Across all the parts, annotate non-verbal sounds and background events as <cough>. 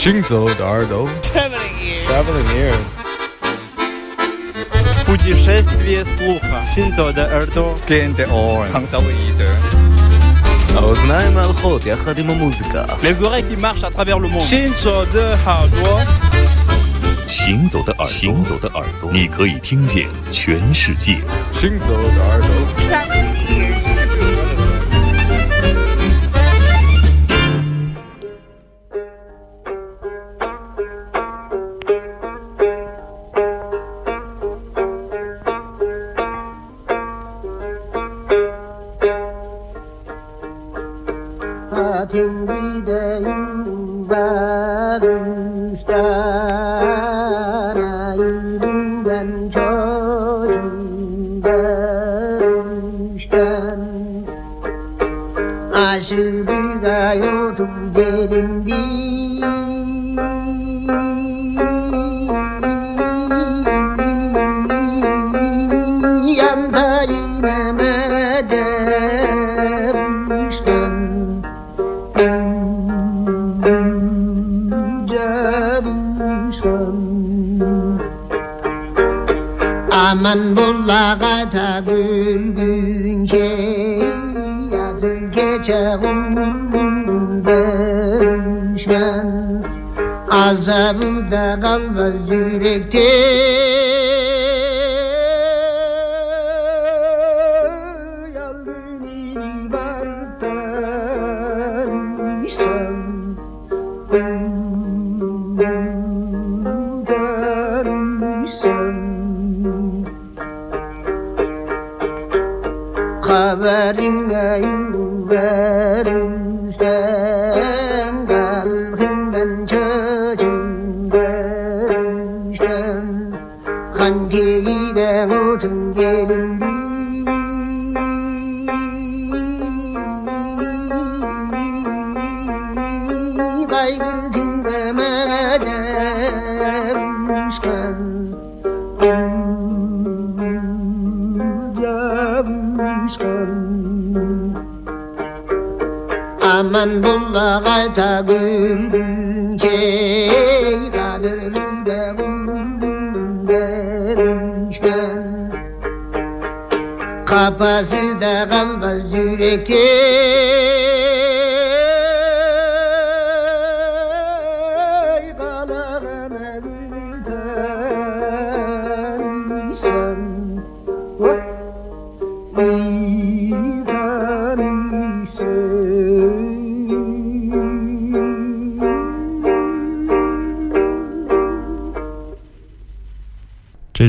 行走的耳朵 Traveling ears. Traveling ears Путешествие слуха. Синзо де Эрдо. Gente on. האוזניים מהלכות יחד עם המוזיקה Les oreilles qui marchent à travers le monde. Shinzo de Hardwa. 行走的耳朵，行走的耳朵，你可以听见全世界。 行走的耳朵 ben. Çocuğum dermişten Aşığı da yurdum gelindim Aman bullağa da bülbün Yazıl gece umrum dönüşmen Azabı da kalmaz yürekte. Aman bunla kayta güldüm Key kaderimde buldum dermişken Kafası da kalmaz yürekte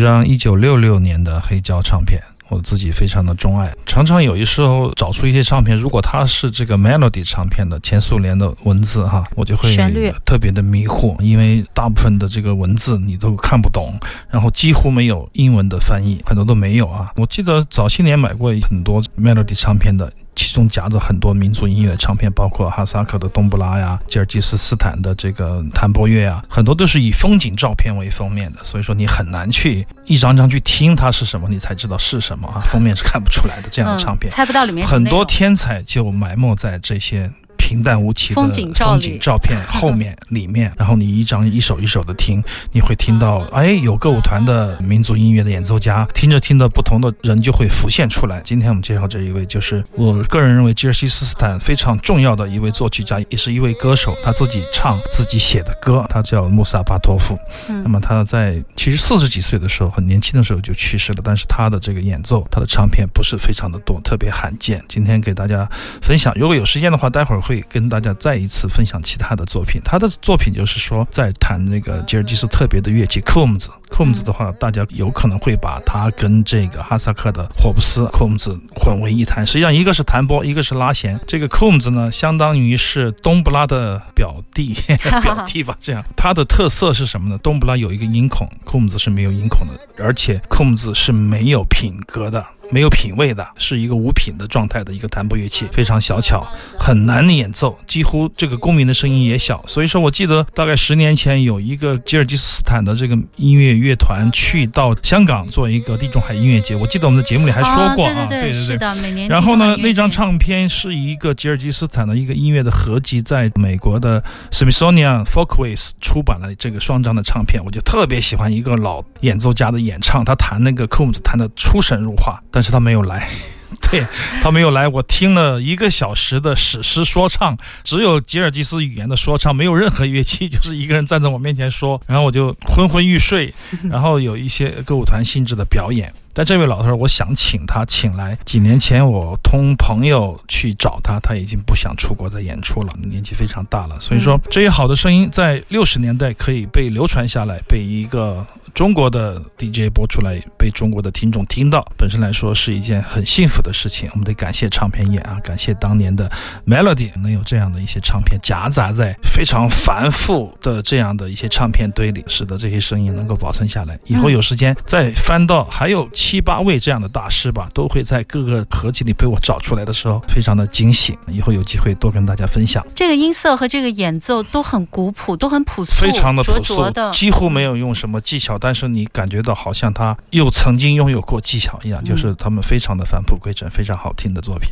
张一九六六年的黑胶唱片，我自己非常的钟爱。常常有一时候找出一些唱片，如果它是这个 Melody 唱片的前苏联的文字哈，我就会特别的迷惑，因为大部分的这个文字你都看不懂，然后几乎没有英文的翻译，很多都没有啊。我记得早些年买过很多 Melody 唱片的。其中夹着很多民族音乐唱片，包括哈萨克的冬不拉呀、吉尔吉斯斯坦的这个弹拨乐啊，很多都是以风景照片为封面的，所以说你很难去一张张去听它是什么，你才知道是什么啊，封面是看不出来的这样的唱片。嗯、猜不到里面很多天才就埋没在这些平淡无奇的风景照风景照片 <laughs> 后面里面，然后你一张一首一首的听，你会听到 <laughs> 哎有歌舞团的民族音乐的演奏家，听着听着不同的人就会浮现出来。今天我们介绍这一位就是我个人认为吉尔吉斯斯坦非常重要的一位作曲家，也是一位歌手，他自己唱自己写的歌，他叫穆萨巴托夫。嗯那么他在其实四十几岁的时候，很年轻的时候就去世了，但是他的这个演奏，他的唱片不是非常的多，特别罕见。今天给大家分享，如果有时间的话，待会儿会跟大家再一次分享其他的作品。他的作品就是说在弹那个吉尔吉斯特别的乐器库姆子。库姆子的话，大家有可能会把它跟这个哈萨克的霍布斯库姆子混为一谈。实际上，一个是弹拨，一个是拉弦。这个库姆子呢，相当于是冬布拉的表弟，<laughs> 表 <laughs> 弟吧。这样，它的特色是什么呢？冬布拉有一个音孔，库姆子是没有音孔的，而且库姆子是没有品格的。没有品位的，是一个无品的状态的一个弹拨乐器，非常小巧，很难演奏，几乎这个公民的声音也小。所以说我记得大概十年前有一个吉尔吉斯斯坦的这个音乐乐团去到香港做一个地中海音乐节，我记得我们的节目里还说过啊，对对对。是的，每年。然后呢，那张唱。唱片是一个吉尔吉斯斯坦的一个音乐的合集，在美国的 Smithsonian Folkways 出版了这个双张的唱片，我就特别喜欢一个老演奏家的演唱，他弹那个 Combs 弹的出神入化，但是他没有来。<laughs> 对他没有来，我听了一个小时的史诗说唱，只有吉尔吉斯语言的说唱，没有任何乐器，就是一个人站在我面前说，<laughs> 然后我就昏昏欲睡，<laughs> 然后有一些歌舞团性质的表演。但这位老头，我想请他请来。几年前我通朋友去找他，他已经不想出国再演出了，年纪非常大了。所以说，这些好的声音在六十年代可以被流传下来，被一个。中国的 DJ 播出来被中国的听众听到，本身来说是一件很幸福的事情。我们得感谢唱片业啊，感谢当年的 Melody 能有这样的一些唱片夹杂在非常繁复的这样的一些唱片堆里，使得这些声音能够保存下来。以后有时间再翻到还有七八位这样的大师吧，都会在各个合集里被我找出来的时候，非常的惊喜。以后有机会多跟大家分享。这个音色和这个演奏都很古朴，都很朴素，非常的朴素，几乎没有用什么技巧。但是你感觉到好像他又曾经拥有过技巧一样，就是他们非常的返璞归真，非常好听的作品。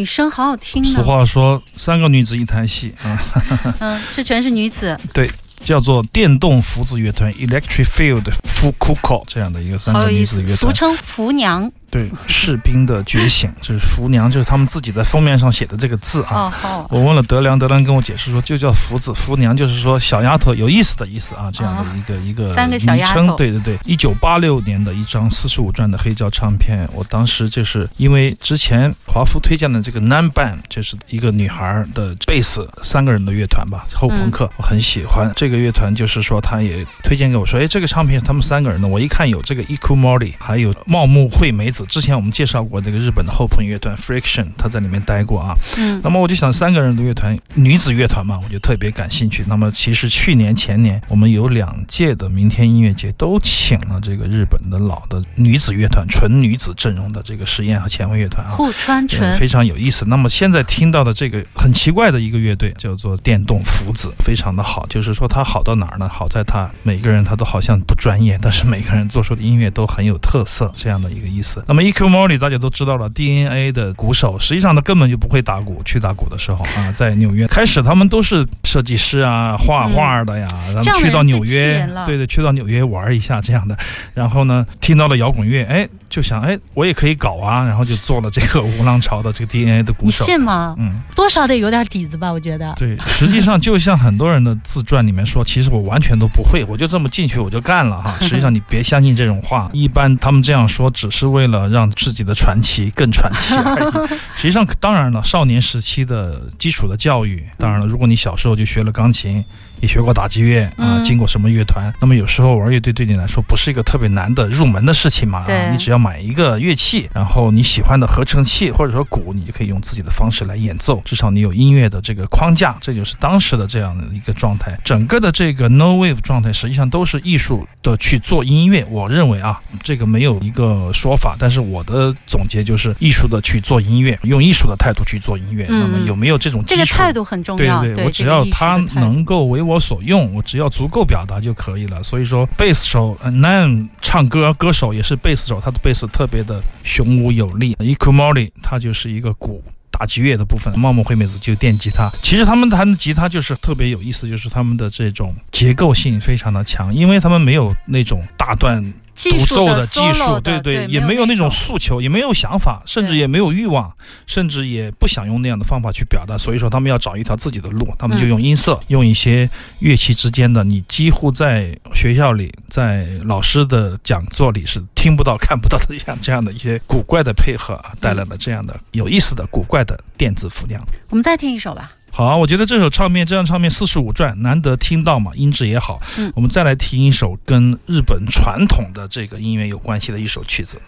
女声好好听呢。俗话说，三个女子一台戏啊。嗯，这全是女子。对，叫做电动福子乐团 （Electric Field Fukuko） 这样的一个三个女子乐团。俗称福娘。对，士兵的觉醒，<laughs> 就是福娘，就是他们自己在封面上写的这个字啊。我问了德良，德良跟我解释说，就叫福子，福娘就是说小丫头，有意思的意思啊，这样的一个、一个三个小。丫头对对对，一九八六年的一张四十五转的黑胶唱片，我当时就是因为之前华夫推荐的这个 Nan Band，就是一个女孩的贝斯三个人的乐团吧，后朋克，我很喜欢这个乐团，就是说他也推荐给我说，哎，这个唱片是他们三个人的，我一看有这个 Eku Mori，还有茂木惠美子，之前我们介绍过这个日本的后朋乐团 Friction，他在里面待过啊。嗯那么我就想，三个人的乐团，女子乐团嘛，我就特别感兴趣。那么其实去年、前年，我们有两届的明天音乐节都请了这个日本的老的女子乐团，纯女子阵容的这个实验和前卫乐团啊。户川对纯。非常有意思。那么现在听到的这个很奇怪的一个乐队叫做电动福子，非常的好。就是说它好到哪儿呢？好在它每个人他都好像不专业，但是每个人做出的音乐都很有特色，这样的一个意思。那么 E.Q. Morley 大家都知道了，DNA 的鼓手，实际上他根本就不会打鼓。去打鼓的时候啊，在纽约开始他们都是设计师啊，画画的呀，然后去到纽约，对对，去到纽约玩一下这样的。然后呢，听到了摇滚乐，哎，就想，哎，我也可以搞啊，然后就做了这个无浪潮的这个 <laughs> DNA 的鼓你。信吗？嗯，多少得有点底子吧，我觉得。对，实际上就像很多人的自传里面说，其实我完全都不会，我就这么进去我就干了哈。<laughs> 实际上你别相信这种话，<laughs> 一般他们这样说只是为了让自己的传奇更传奇而已。实际上，当然了，少年时期的基础的教育，当然了，如果你小时候就学了钢琴。也学过打击乐啊，嗯经过什么乐团？那么有时候玩乐队对你来说不是一个特别难的入门的事情嘛？对啊，你只要买一个乐器，然后你喜欢的合成器或者说鼓，你就可以用自己的方式来演奏。至少你有音乐的这个框架，这就是当时的这样的一个状态。整个的这个 No Wave 状态，实际上都是艺术的去做音乐。我认为啊，这个没有一个说法，但是我的总结就是艺术的去做音乐，用艺术的态度去做音乐。嗯那么有没有这种基础这个态度很重要。对对，我只要他能够为我我所用，我只要足够表达就可以了。所以说，贝斯手 Nan 唱歌歌手也是贝斯手，他的贝斯特别的雄武有力。Ikumori 他就是一个鼓。打击乐的部分，茂木惠美子就电吉他。其实他们弹的吉他就是特别有意思，就是他们的这种结构性非常的强，因为他们没有那种大段技术独奏的技术，对对，也没有那种种诉求，也没有想法，甚至也没有欲望，甚至也不想用那样的方法去表达。所以说，他们要找一条自己的路，他们就嗯用音色，用一些乐器之间的，你几乎在学校里，在老师的讲座里是听不到、<laughs> 看不到的像这样的一些古怪的配合啊，带来了这样的有意思的古怪的电子辅量。我们再听一首吧。好啊，我觉得这首唱片，这张唱片四十五转，难得听到嘛，音质也好。嗯我们再来听一首跟日本传统的这个音乐有关系的一首曲子。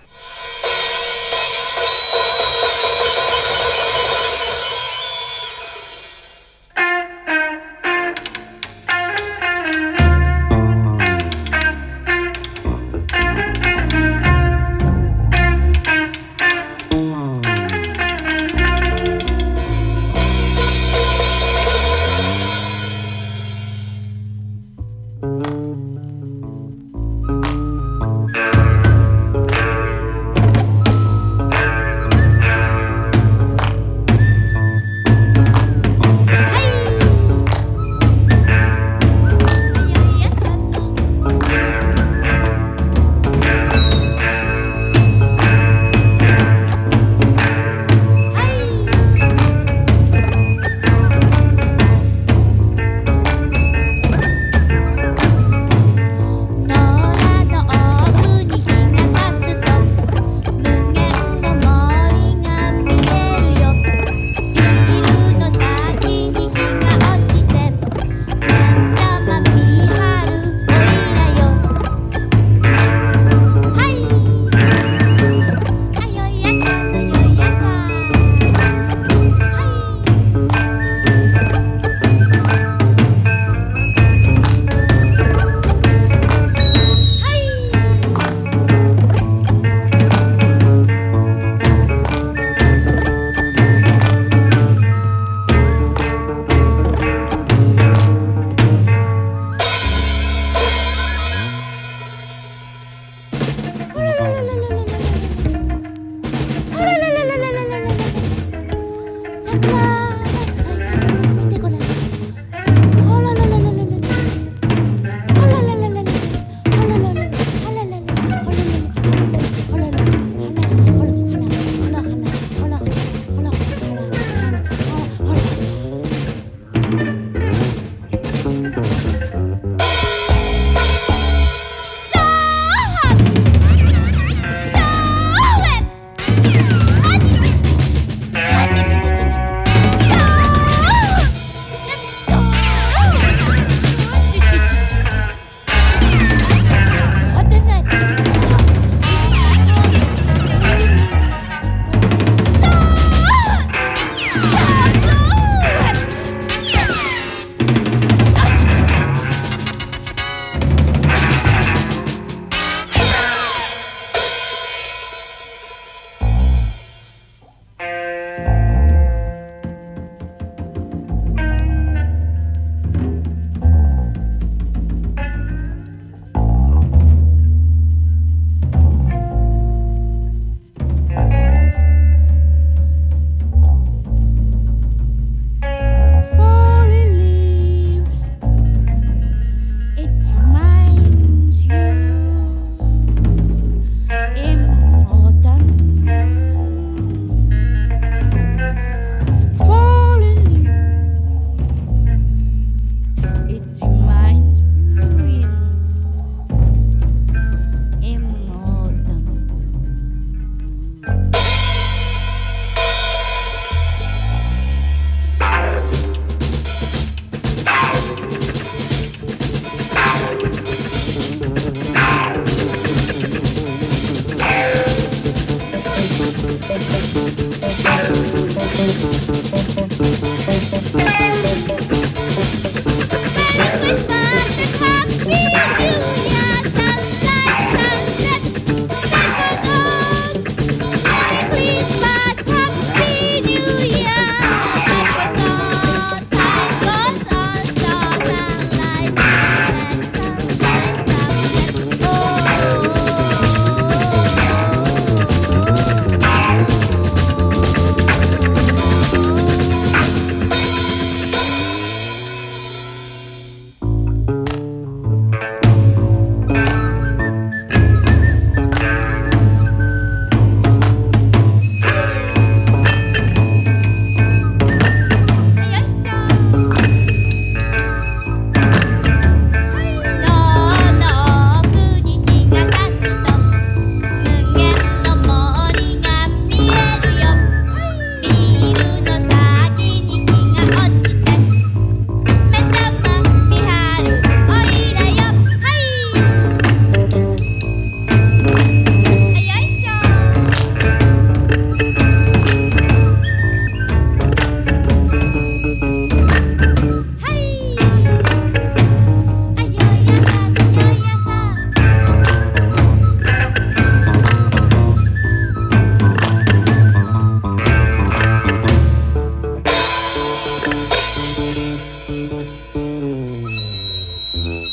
Mm-hmm.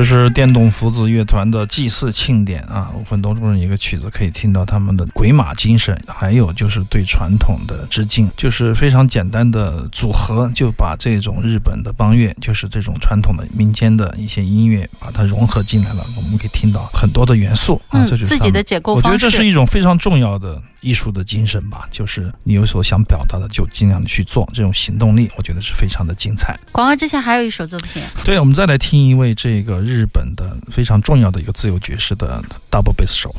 这是电动福子乐团的祭祀庆典啊，五分多钟的一个曲子，可以听到他们的鬼马精神，还有就是对传统的致敬，就是非常简单的组合，就把这种日本的邦乐，就是这种传统的民间的一些音乐，把它融合进来了。我们可以听到很多的元素啊，嗯这就是自己的解构我觉得。这是一种非常重要的艺术的精神吧，就是你有所想表达的，就尽量的去做，这种行动力，我觉得是非常的精彩。广告之前还有一首作品，对，我们再来听一位这个日本的非常重要的一个自由爵士的 double bass 手。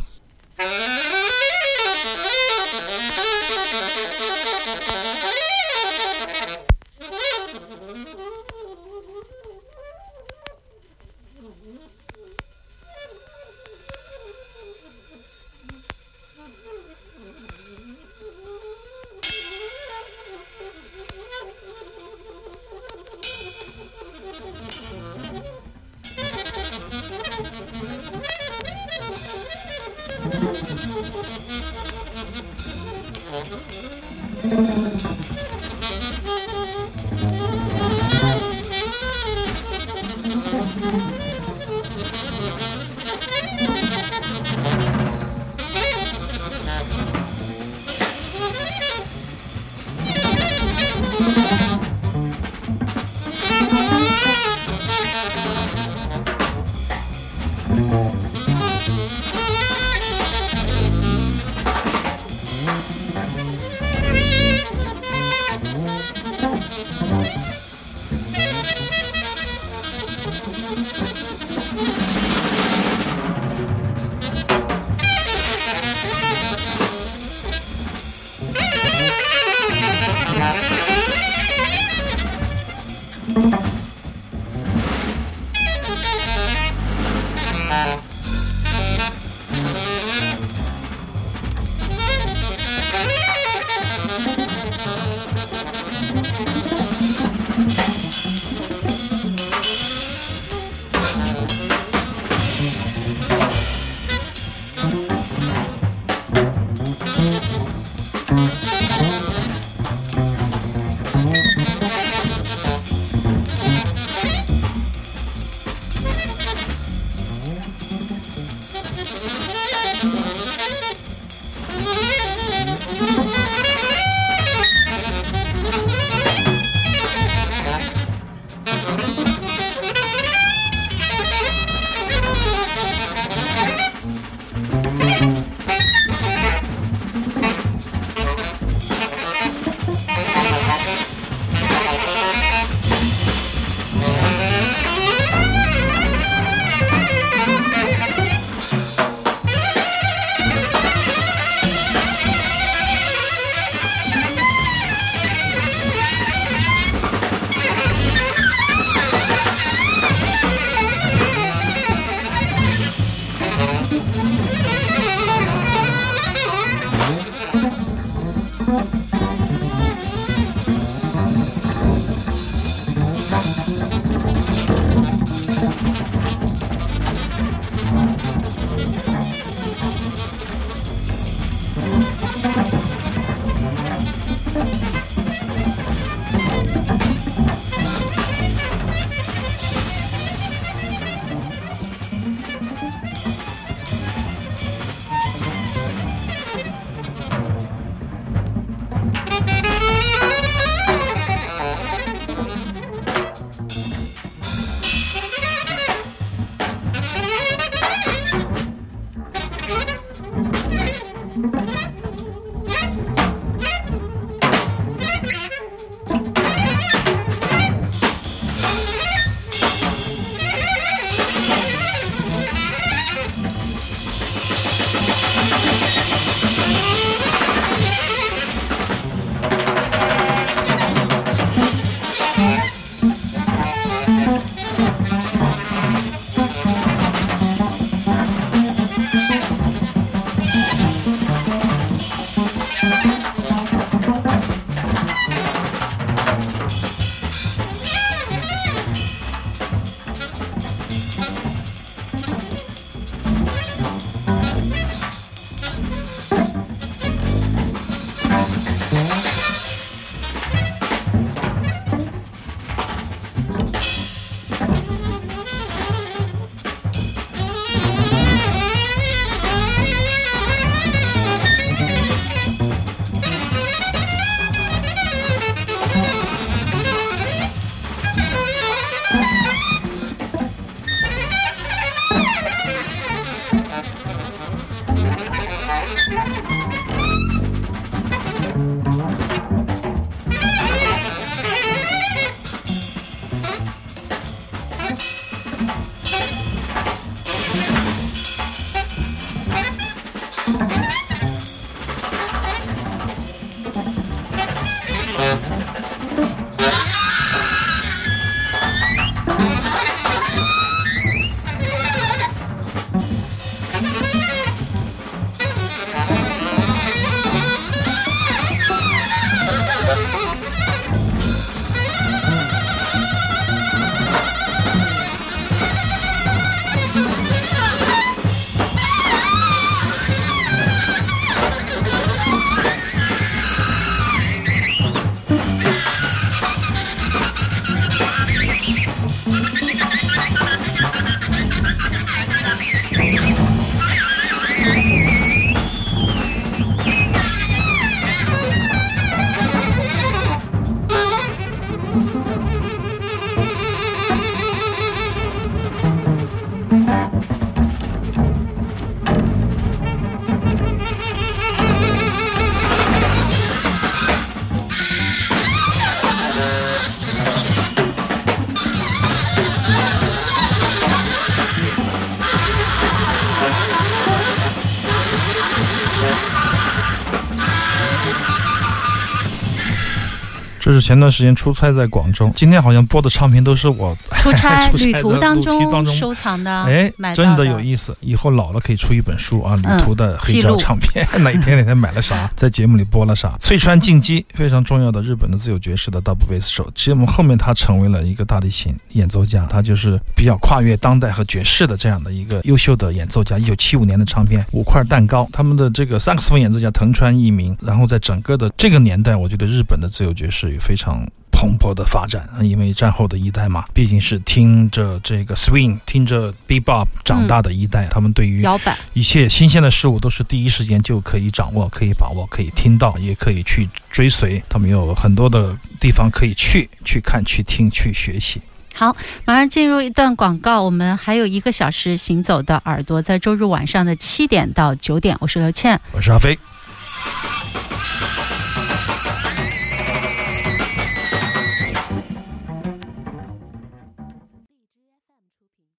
前段时间出差在广州，今天好像播的唱片都是我 <laughs> 出差 <laughs> 旅途当中收藏的，哎真的的有意思。以后老了可以出一本书啊，旅嗯途的黑胶唱片，<laughs> 哪一天哪天买了啥，在节目里播了啥。翠川进基非常重要的日本的自由爵士的 double bass 手，其实我们后面他成为了一个大提琴演奏家，他就是比较跨越当代和爵士的这样的一个优秀的演奏家。一九七五年的唱片《五块蛋糕》，他们的这个萨克斯风演奏家藤川一明，然后在整个的这个年代，我觉得日本的自由爵士也非常。蓬勃的发展，因为战后的一代嘛，毕竟是听着这个 swing、听着 bebop 长大的一代，他们对于摇摆。一切新鲜的事物都是第一时间就可以掌握、可以把握、可以听到，也可以去追随。他们有很多的地方可以去、去看、去听、去学习。好，马上进入一段广告，我们还有一个小时行走的耳朵，在周日晚上的七点到九点，我是刘倩。我是阿飞。